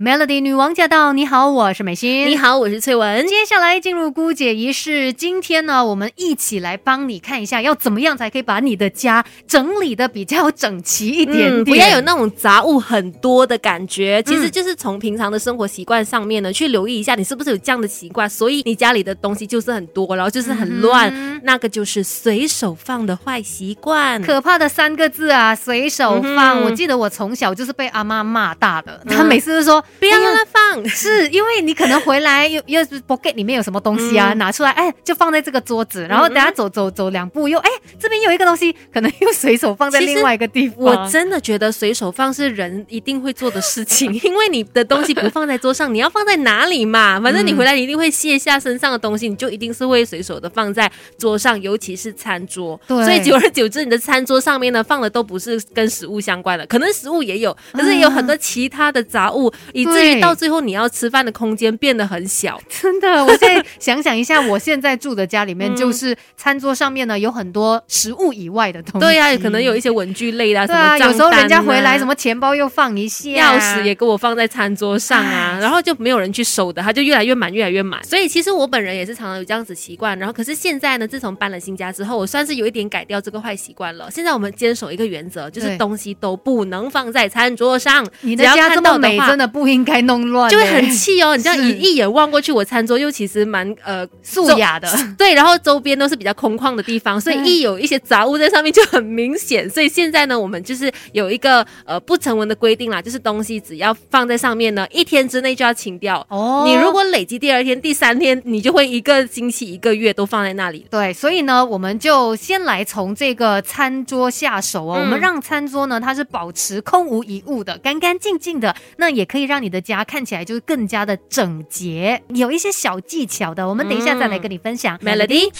Melody 女王驾到！你好，我是美心。你好，我是翠文。接下来进入姑姐仪式。今天呢，我们一起来帮你看一下，要怎么样才可以把你的家整理的比较整齐一点点，不要有那种杂物很多的感觉。其实就是从平常的生活习惯上面呢，去留意一下，你是不是有这样的习惯，所以你家里的东西就是很多，然后就是很乱，那个就是随手放的坏习惯。可怕的三个字啊，随手放。我记得我从小就是被阿妈骂大的，她每次都说。不要让它放，是因为你可能回来又又是 pocket 里面有什么东西啊，拿出来，哎，就放在这个桌子，然后等下走走走两步又，哎，这边有一个东西，可能又随手放在另外一个地方。我真的觉得随手放是人一定会做的事情，因为你的东西不放在桌上，你要放在哪里嘛？反正你回来你一定会卸下身上的东西，你就一定是会随手的放在桌上，尤其是餐桌。对，所以久而久之，你的餐桌上面呢放的都不是跟食物相关的，可能食物也有，可是也有很多其他的杂物。以至于到最后，你要吃饭的空间变得很小。真的，我现在想想一下，我现在住的家里面，就是餐桌上面呢有很多食物以外的东西。对呀，可能有一些文具类的，对啊，有时候人家回来，什么钱包又放一下，钥匙也给我放在餐桌上啊，然后就没有人去收的，它就越来越满，越来越满。所以其实我本人也是常常有这样子习惯。然后可是现在呢，自从搬了新家之后，我算是有一点改掉这个坏习惯了。现在我们坚守一个原则，就是东西都不能放在餐桌上。你的家这么美，真的不应该弄乱。就会很气哦，你这样一一眼望过去，我餐桌又其实蛮呃素雅的，对，然后周边都是比较空旷的地方，所以一有一些杂物在上面就很明显。所以现在呢，我们就是有一个呃不成文的规定啦，就是东西只要放在上面呢，一天之内就要清掉。哦，你如果累积第二天、第三天，你就会一个星期、一个月都放在那里。对，所以呢，我们就先来从这个餐桌下手哦，我们让餐桌呢它是保持空无一物的、干干净净的，那也可以让你的家看起来就是更加的整洁，有一些小技巧的，我们等一下再来跟你分享。Melody。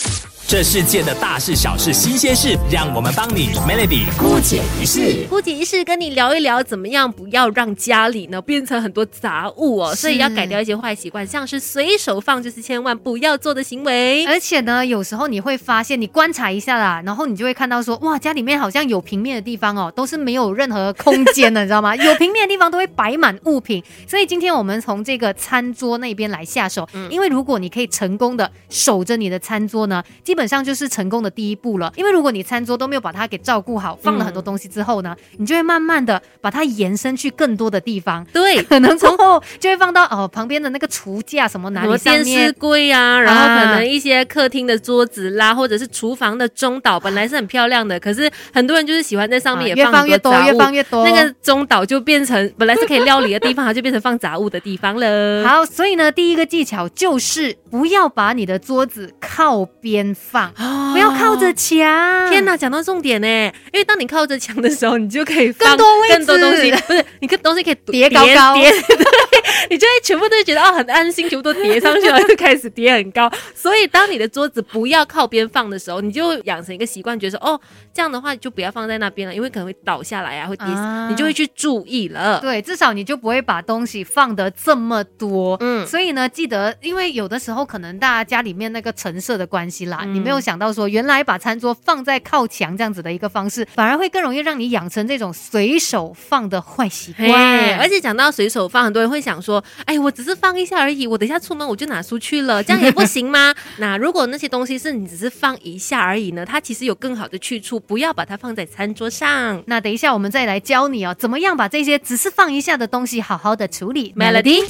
这世界的大事小事新鲜事，让我们帮你 Melody 姑姐一事。姑姐一事跟你聊一聊，怎么样不要让家里呢变成很多杂物哦？所以要改掉一些坏习惯，像是随手放，就是千万不要做的行为。而且呢，有时候你会发现，你观察一下啦，然后你就会看到说，哇，家里面好像有平面的地方哦，都是没有任何空间的，你知道吗？有平面的地方都会摆满物品。所以今天我们从这个餐桌那边来下手，因为如果你可以成功的守着你的餐桌呢，基本上就是成功的第一步了。因为如果你餐桌都没有把它给照顾好，放了很多东西之后呢，你就会慢慢的把它延伸去更多的地方。对，可能从后就会放到哦旁边的那个厨架什么哪里电视柜啊，然后可能一些客厅的桌子啦，或者是厨房的中岛，本来是很漂亮的，可是很多人就是喜欢在上面也放放越多，越放越多，那个中岛就变成本来是可以料理的地方，它就变成放杂物的地方了。好，所以呢，第一个技巧就是不要把你的桌子靠边放。不要靠着墙！天哪，讲到重点呢！因为当你靠着墙的时候，你就可以更多更多东西。不是，你个东西可以叠高高，叠，你就会全部都觉得哦很安心，全部都叠上去了，就开始叠很高。所以当你的桌子不要靠边放的时候，你就养成一个习惯，觉得说哦这样的话就不要放在那边了，因为可能会倒下来啊，会跌死，你就会去注意了。对，至少你就不会把东西放的这么多。嗯，所以呢，记得，因为有的时候可能大家家里面那个陈设的关系啦，你没有想到说。原来把餐桌放在靠墙这样子的一个方式，反而会更容易让你养成这种随手放的坏习惯。而且讲到随手放，很多人会想说：“哎，我只是放一下而已，我等一下出门我就拿出去了，这样也不行吗？” 那如果那些东西是你只是放一下而已呢？它其实有更好的去处，不要把它放在餐桌上。那等一下我们再来教你哦，怎么样把这些只是放一下的东西好好的处理。Melody，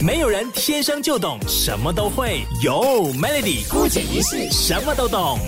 没有人天生就懂，什么都会有 Melody 孤姐一世什么都懂。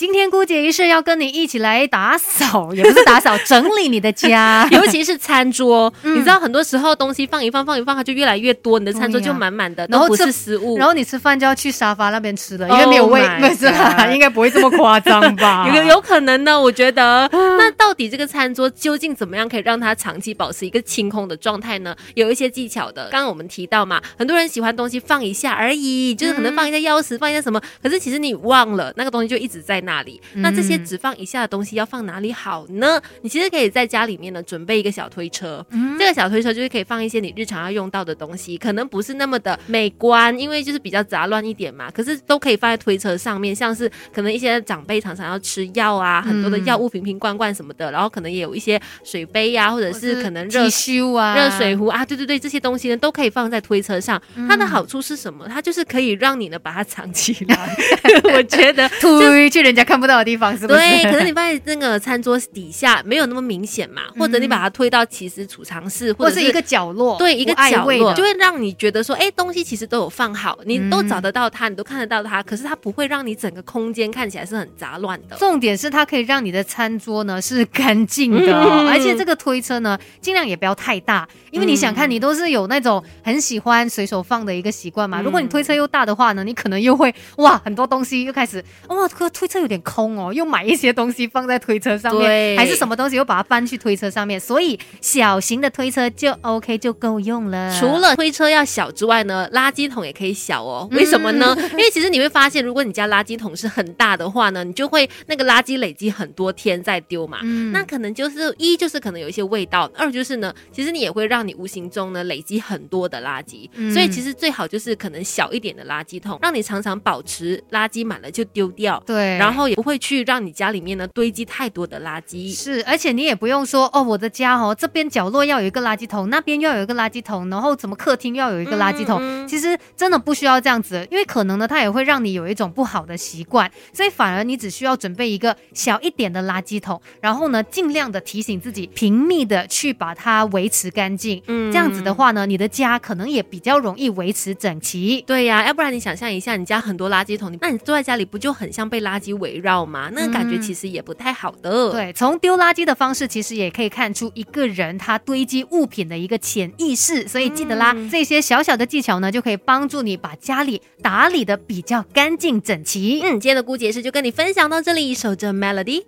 今天姑姐一是要跟你一起来打扫，也不是打扫，整理你的家，尤其是餐桌。你知道很多时候东西放一放，放一放，它就越来越多，你的餐桌就满满的，然后不是食物。然后你吃饭就要去沙发那边吃了，因为没有位，没是应该不会这么夸张吧？有有可能呢，我觉得。那到底这个餐桌究竟怎么样可以让它长期保持一个清空的状态呢？有一些技巧的。刚刚我们提到嘛，很多人喜欢东西放一下而已，就是可能放一下钥匙，放一下什么，可是其实你忘了那个东西就一直在那。那里。那这些嗯只放一下的东西要放哪里好呢？你其实可以在家里面呢准备一个小推车，嗯这个小推车就是可以放一些你日常要用到的东西，可能不是那么的美观，因为就是比较杂乱一点嘛。可是都可以放在推车上面，像是可能一些长辈常常要吃药啊，很多的药物瓶瓶罐罐什么的，然后可能也有一些水杯呀、或者是可能热修啊、热水壶啊，对对对，这些东西呢都可以放在推车上。它的好处是什么？它就是可以让你呢把它藏起来。我觉得推去人家看不到的地方，是不是？对，可能你放在那个餐桌底下没有那么明显嘛，或者你把它推到其实储藏室，或者是一个角落，对一个角落，位就会让你觉得说，哎，东西其实都有放好，你都嗯找得到它，你都看得到它，可是它不会让你整个空间看起来是很杂乱的。重点是它可以让你的餐桌呢是干净的而且这个推车呢尽量也不要太大，因为你想看，嗯你都是有那种很喜欢随手放的一个习惯嘛。嗯如果你推车又大的话呢，你可能又会哇很多东西又开始哇，这个推车有点空哦，又买一些东西放在推车上面，对还是什么东西又把它搬去推车上面，所以小型的推车就 OK 就够用了。除了推车要小之外呢，垃圾桶也可以小哦。为什么呢？因为其实你会发现，如果你家垃圾桶是很大的话呢，你就会那个垃圾累积很多天再丢嘛。嗯那可能就是一就是可能有一些味道，二就是呢，其实你也会让你无形中呢累积很多的垃圾。嗯所以其实最好就是可能小一点的垃圾桶，让你常常保持垃圾满了就丢掉。对，然后也不会去让你家里面呢堆积太多的垃圾。是，而且你也不用说哦，我的家哦，这边角落要有一个垃圾桶，那边要有一个垃圾桶，然后怎么客厅要有一个垃圾桶。嗯嗯其实真的不需要这样子，因为可能呢，它也会让你有一种不好的习惯，所以反而你只需要准备一个小一点的垃圾桶，然后呢，尽量的提醒自己频密的去把它维持干净。嗯这样子的话呢，你的家可能也比较容易维持整齐。对呀、要不然你想象一下，你家很多垃圾桶，那你坐在家里不就很像被垃圾围绕嘛？那感觉其实也不太好的。，对，从丢垃圾的方式，其实也可以看出一个人他堆积物品的一个潜意识。所以记得啦，这些小小的技巧呢，就可以帮助你把家里打理的比较干净整齐。嗯，今天的姑姐是就跟你分享到这里，守着 Melody。